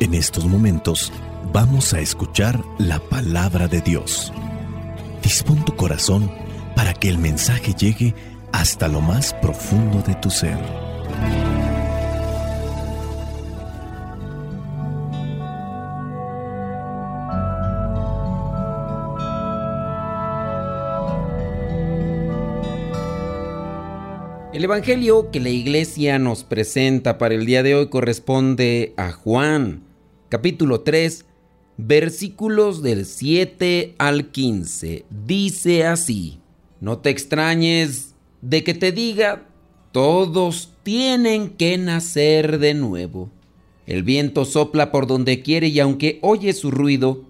En estos momentos vamos a escuchar la palabra de Dios. Dispón tu corazón para que el mensaje llegue hasta lo más profundo de tu ser. El Evangelio que la iglesia nos presenta para el día de hoy corresponde a Juan, capítulo 3, versículos del 7 al 15. Dice así, no te extrañes de que te diga, todos tienen que nacer de nuevo. El viento sopla por donde quiere y aunque oyes su ruido,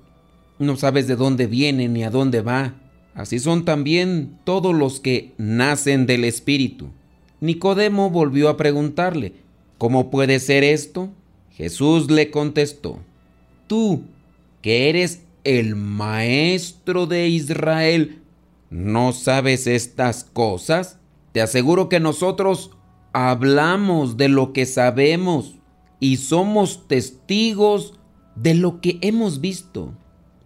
no sabes de dónde viene ni a dónde va. Así son también todos los que nacen del Espíritu. Nicodemo volvió a preguntarle, ¿cómo puede ser esto? Jesús le contestó, tú, que eres el maestro de Israel, ¿no sabes estas cosas? Te aseguro que nosotros hablamos de lo que sabemos y somos testigos de lo que hemos visto,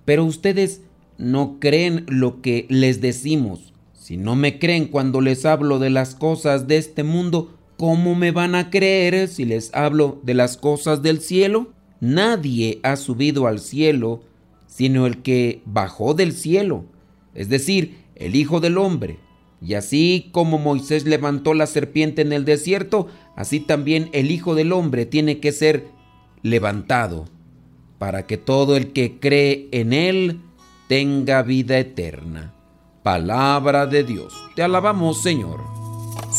pero ustedes no creen lo que les decimos. Si no me creen cuando les hablo de las cosas de este mundo, ¿cómo me van a creer si les hablo de las cosas del cielo? Nadie ha subido al cielo sino el que bajó del cielo, es decir, el Hijo del Hombre. Y así como Moisés levantó la serpiente en el desierto, así también el Hijo del Hombre tiene que ser levantado, para que todo el que cree en él tenga vida eterna. Palabra de Dios. Te alabamos, Señor.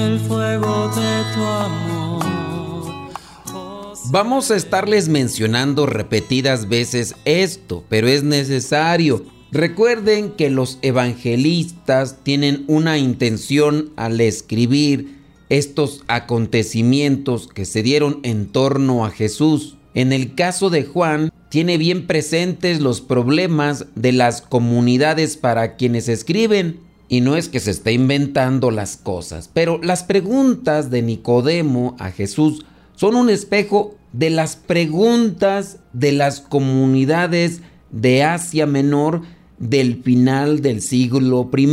el fuego de tu amor. Vamos a estarles mencionando repetidas veces esto, pero es necesario. Recuerden que los evangelistas tienen una intención al escribir estos acontecimientos que se dieron en torno a Jesús. En el caso de Juan, tiene bien presentes los problemas de las comunidades para quienes escriben. Y no es que se esté inventando las cosas, pero las preguntas de Nicodemo a Jesús son un espejo de las preguntas de las comunidades de Asia Menor del final del siglo I.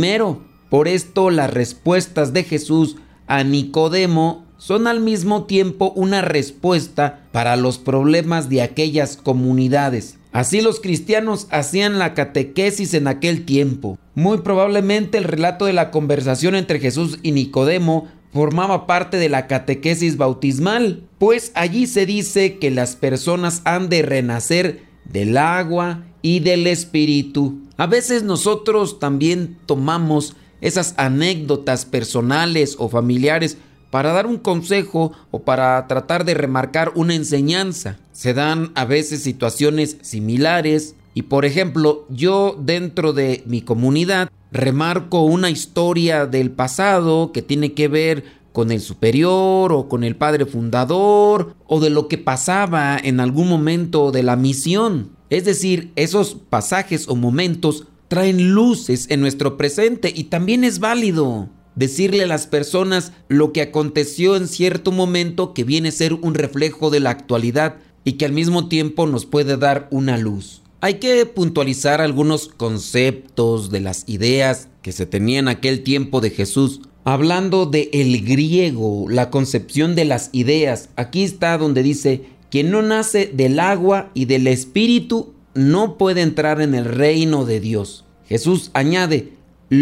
Por esto las respuestas de Jesús a Nicodemo son al mismo tiempo una respuesta para los problemas de aquellas comunidades. Así los cristianos hacían la catequesis en aquel tiempo. Muy probablemente el relato de la conversación entre Jesús y Nicodemo formaba parte de la catequesis bautismal, pues allí se dice que las personas han de renacer del agua y del espíritu. A veces nosotros también tomamos esas anécdotas personales o familiares para dar un consejo o para tratar de remarcar una enseñanza. Se dan a veces situaciones similares y por ejemplo yo dentro de mi comunidad remarco una historia del pasado que tiene que ver con el superior o con el padre fundador o de lo que pasaba en algún momento de la misión. Es decir, esos pasajes o momentos traen luces en nuestro presente y también es válido decirle a las personas lo que aconteció en cierto momento que viene a ser un reflejo de la actualidad y que al mismo tiempo nos puede dar una luz. Hay que puntualizar algunos conceptos de las ideas que se tenían en aquel tiempo de Jesús. Hablando de el griego, la concepción de las ideas, aquí está donde dice que no nace del agua y del espíritu no puede entrar en el reino de Dios. Jesús añade,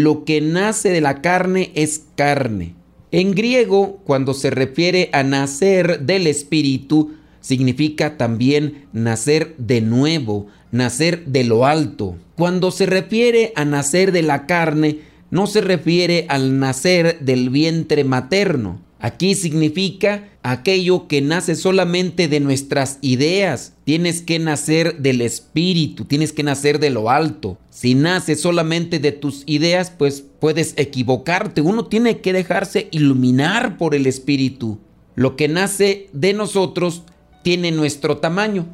lo que nace de la carne es carne. En griego, cuando se refiere a nacer del Espíritu, significa también nacer de nuevo, nacer de lo alto. Cuando se refiere a nacer de la carne, no se refiere al nacer del vientre materno. Aquí significa aquello que nace solamente de nuestras ideas. Tienes que nacer del espíritu, tienes que nacer de lo alto. Si nace solamente de tus ideas, pues puedes equivocarte. Uno tiene que dejarse iluminar por el espíritu. Lo que nace de nosotros tiene nuestro tamaño.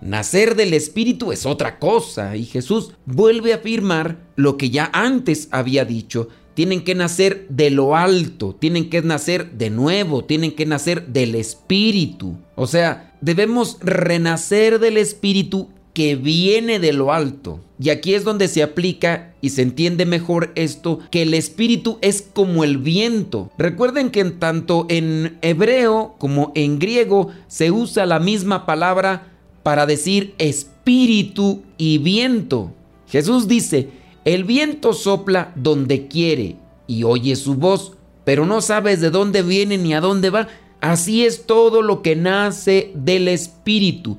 Nacer del Espíritu es otra cosa y Jesús vuelve a afirmar lo que ya antes había dicho. Tienen que nacer de lo alto, tienen que nacer de nuevo, tienen que nacer del Espíritu. O sea, debemos renacer del Espíritu que viene de lo alto. Y aquí es donde se aplica y se entiende mejor esto, que el espíritu es como el viento. Recuerden que en tanto en hebreo como en griego se usa la misma palabra para decir espíritu y viento. Jesús dice, el viento sopla donde quiere y oye su voz, pero no sabes de dónde viene ni a dónde va. Así es todo lo que nace del espíritu.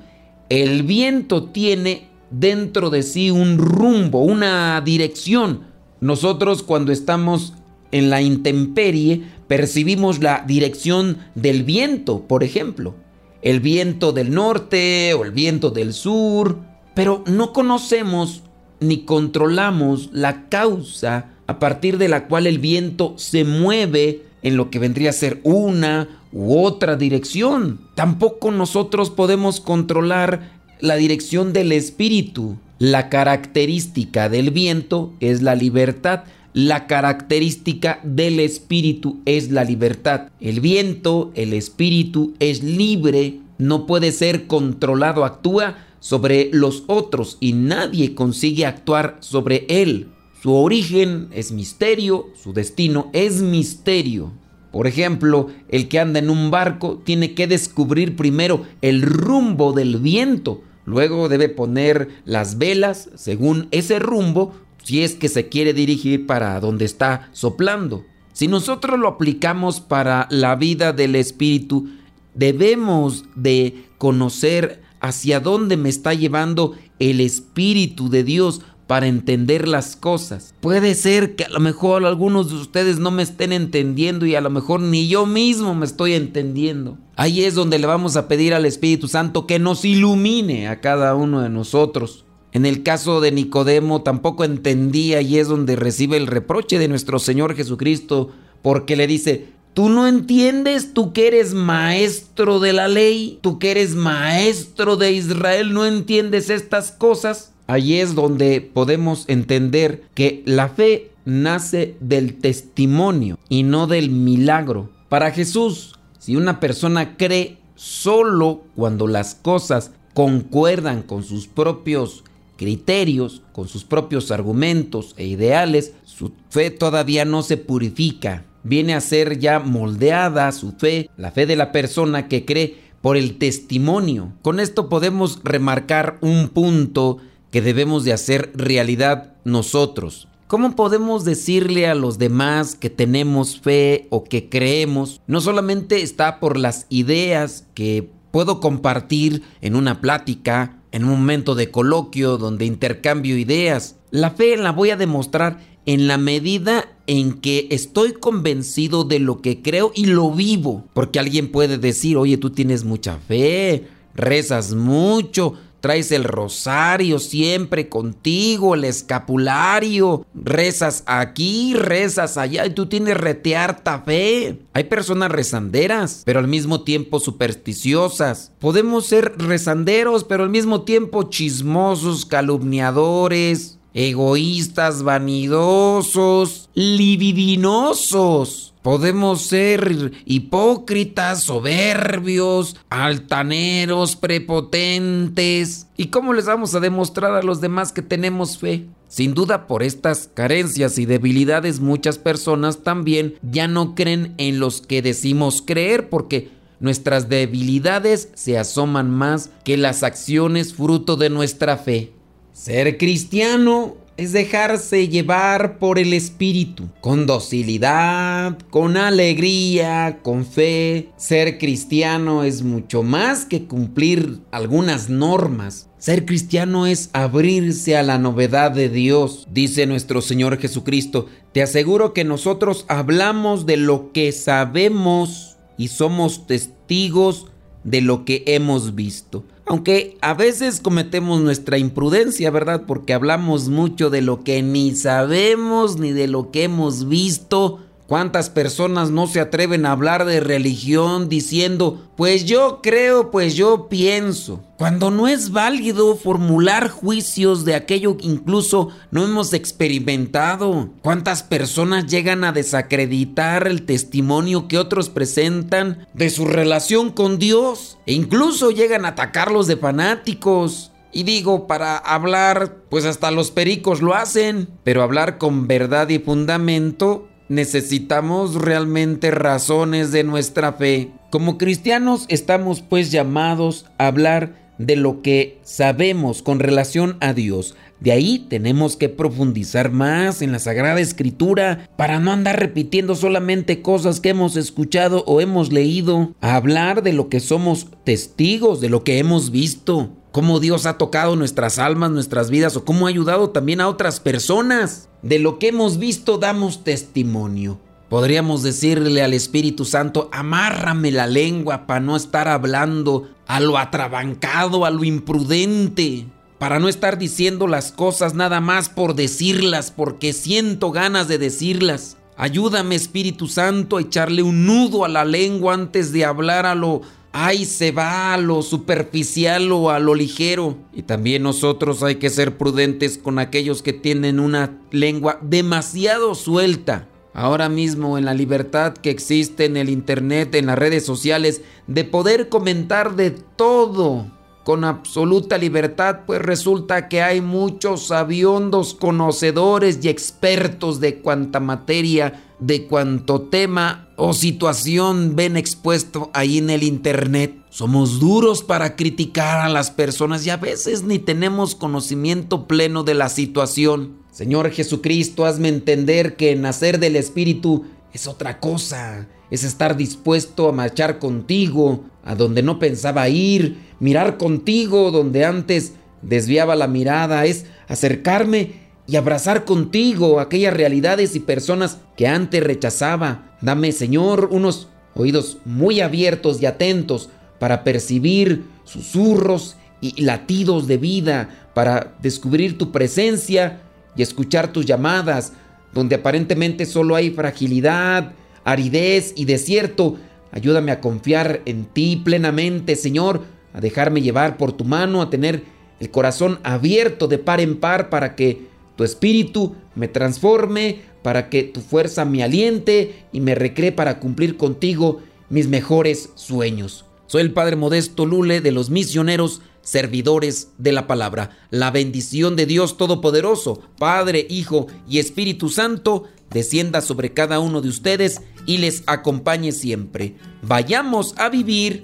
El viento tiene dentro de sí un rumbo, una dirección. Nosotros cuando estamos en la intemperie percibimos la dirección del viento, por ejemplo. El viento del norte o el viento del sur, pero no conocemos ni controlamos la causa a partir de la cual el viento se mueve en lo que vendría a ser una u otra dirección. Tampoco nosotros podemos controlar la dirección del espíritu. La característica del viento es la libertad. La característica del espíritu es la libertad. El viento, el espíritu es libre, no puede ser controlado, actúa sobre los otros y nadie consigue actuar sobre él. Su origen es misterio, su destino es misterio. Por ejemplo, el que anda en un barco tiene que descubrir primero el rumbo del viento, luego debe poner las velas según ese rumbo si es que se quiere dirigir para donde está soplando. Si nosotros lo aplicamos para la vida del espíritu, debemos de conocer hacia dónde me está llevando el Espíritu de Dios para entender las cosas. Puede ser que a lo mejor algunos de ustedes no me estén entendiendo y a lo mejor ni yo mismo me estoy entendiendo. Ahí es donde le vamos a pedir al Espíritu Santo que nos ilumine a cada uno de nosotros. En el caso de Nicodemo tampoco entendía y es donde recibe el reproche de nuestro Señor Jesucristo porque le dice, Tú no entiendes, tú que eres maestro de la ley, tú que eres maestro de Israel, no entiendes estas cosas. Allí es donde podemos entender que la fe nace del testimonio y no del milagro. Para Jesús, si una persona cree solo cuando las cosas concuerdan con sus propios criterios, con sus propios argumentos e ideales, su fe todavía no se purifica viene a ser ya moldeada su fe, la fe de la persona que cree por el testimonio. Con esto podemos remarcar un punto que debemos de hacer realidad nosotros. ¿Cómo podemos decirle a los demás que tenemos fe o que creemos? No solamente está por las ideas que puedo compartir en una plática, en un momento de coloquio donde intercambio ideas. La fe la voy a demostrar en la medida en que estoy convencido de lo que creo y lo vivo. Porque alguien puede decir, oye, tú tienes mucha fe, rezas mucho, traes el rosario siempre contigo, el escapulario, rezas aquí, rezas allá y tú tienes retearta fe. Hay personas rezanderas, pero al mismo tiempo supersticiosas. Podemos ser rezanderos, pero al mismo tiempo chismosos, calumniadores, egoístas, vanidosos, libidinosos. Podemos ser hipócritas, soberbios, altaneros, prepotentes. ¿Y cómo les vamos a demostrar a los demás que tenemos fe? Sin duda por estas carencias y debilidades muchas personas también ya no creen en los que decimos creer porque nuestras debilidades se asoman más que las acciones fruto de nuestra fe. Ser cristiano es dejarse llevar por el Espíritu, con docilidad, con alegría, con fe. Ser cristiano es mucho más que cumplir algunas normas. Ser cristiano es abrirse a la novedad de Dios. Dice nuestro Señor Jesucristo, te aseguro que nosotros hablamos de lo que sabemos y somos testigos de lo que hemos visto. Aunque a veces cometemos nuestra imprudencia, ¿verdad? Porque hablamos mucho de lo que ni sabemos ni de lo que hemos visto ¿Cuántas personas no se atreven a hablar de religión diciendo, pues yo creo, pues yo pienso? Cuando no es válido formular juicios de aquello que incluso no hemos experimentado. ¿Cuántas personas llegan a desacreditar el testimonio que otros presentan de su relación con Dios? E incluso llegan a atacarlos de fanáticos. Y digo, para hablar, pues hasta los pericos lo hacen, pero hablar con verdad y fundamento necesitamos realmente razones de nuestra fe. Como cristianos estamos pues llamados a hablar de lo que sabemos con relación a Dios. De ahí tenemos que profundizar más en la Sagrada Escritura para no andar repitiendo solamente cosas que hemos escuchado o hemos leído, a hablar de lo que somos testigos, de lo que hemos visto cómo Dios ha tocado nuestras almas, nuestras vidas o cómo ha ayudado también a otras personas. De lo que hemos visto damos testimonio. Podríamos decirle al Espíritu Santo, amárrame la lengua para no estar hablando a lo atrabancado, a lo imprudente, para no estar diciendo las cosas nada más por decirlas, porque siento ganas de decirlas. Ayúdame Espíritu Santo a echarle un nudo a la lengua antes de hablar a lo ay, se va a lo superficial o a lo ligero. Y también nosotros hay que ser prudentes con aquellos que tienen una lengua demasiado suelta. Ahora mismo en la libertad que existe en el Internet, en las redes sociales, de poder comentar de todo con absoluta libertad, pues resulta que hay muchos sabiondos conocedores y expertos de cuanta materia, de cuanto tema o situación ven expuesto ahí en el Internet. Somos duros para criticar a las personas y a veces ni tenemos conocimiento pleno de la situación. Señor Jesucristo, hazme entender que nacer del Espíritu es otra cosa. Es estar dispuesto a marchar contigo a donde no pensaba ir, mirar contigo donde antes desviaba la mirada, es acercarme y abrazar contigo aquellas realidades y personas que antes rechazaba. Dame, Señor, unos oídos muy abiertos y atentos para percibir susurros y latidos de vida, para descubrir tu presencia y escuchar tus llamadas, donde aparentemente solo hay fragilidad, aridez y desierto. Ayúdame a confiar en ti plenamente, Señor, a dejarme llevar por tu mano, a tener el corazón abierto de par en par para que tu espíritu me transforme, para que tu fuerza me aliente y me recree para cumplir contigo mis mejores sueños. Soy el Padre Modesto Lule de los misioneros servidores de la palabra. La bendición de Dios Todopoderoso, Padre, Hijo y Espíritu Santo, descienda sobre cada uno de ustedes y les acompañe siempre. Vayamos a vivir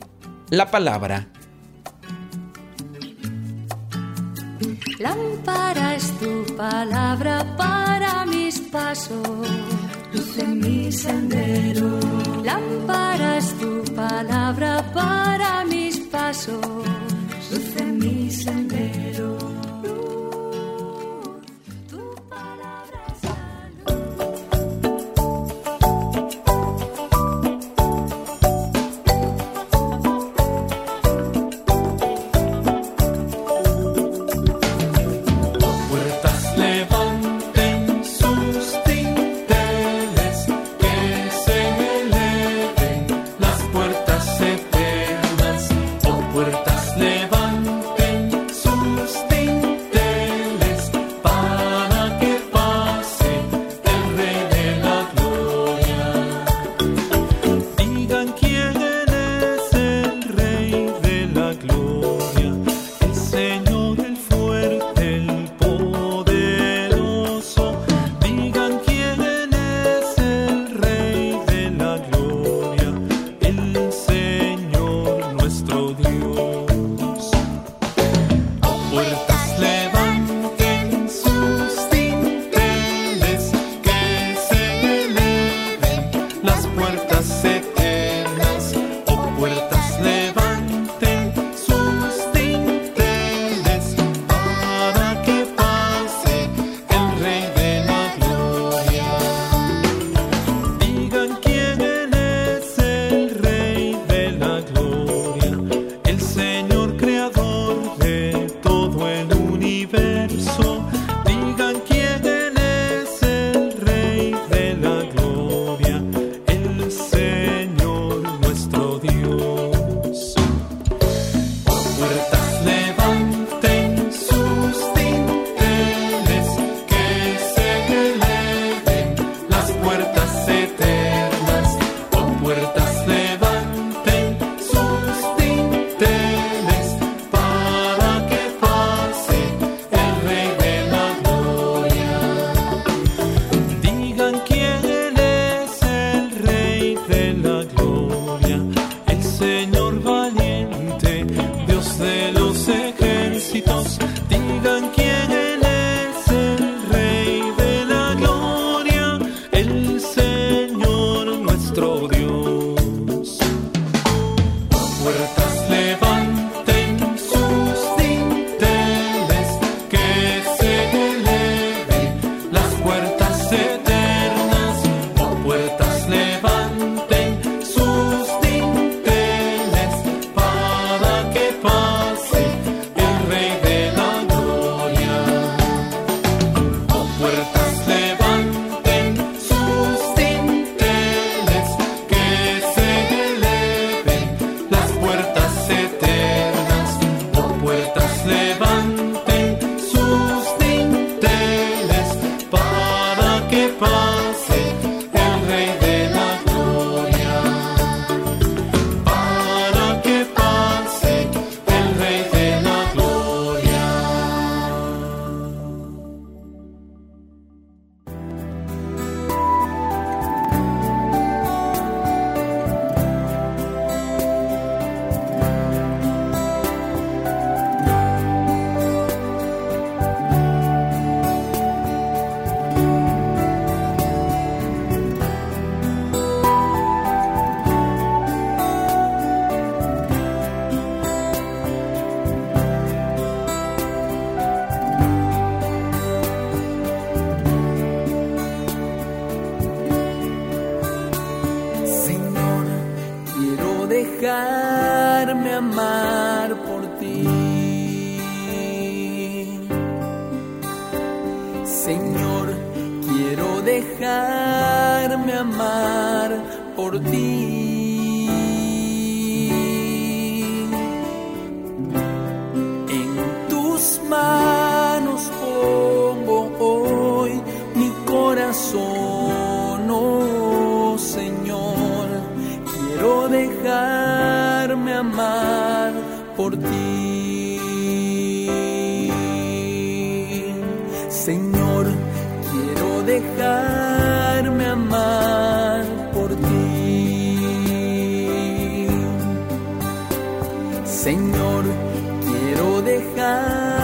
la palabra. Lámpara es tu palabra para mis pasos, luz en mi sendero. Lámpara es tu palabra para mis pasos, clamar por ti. Señor, quiero dejarme amar por ti. Señor, quiero dejarme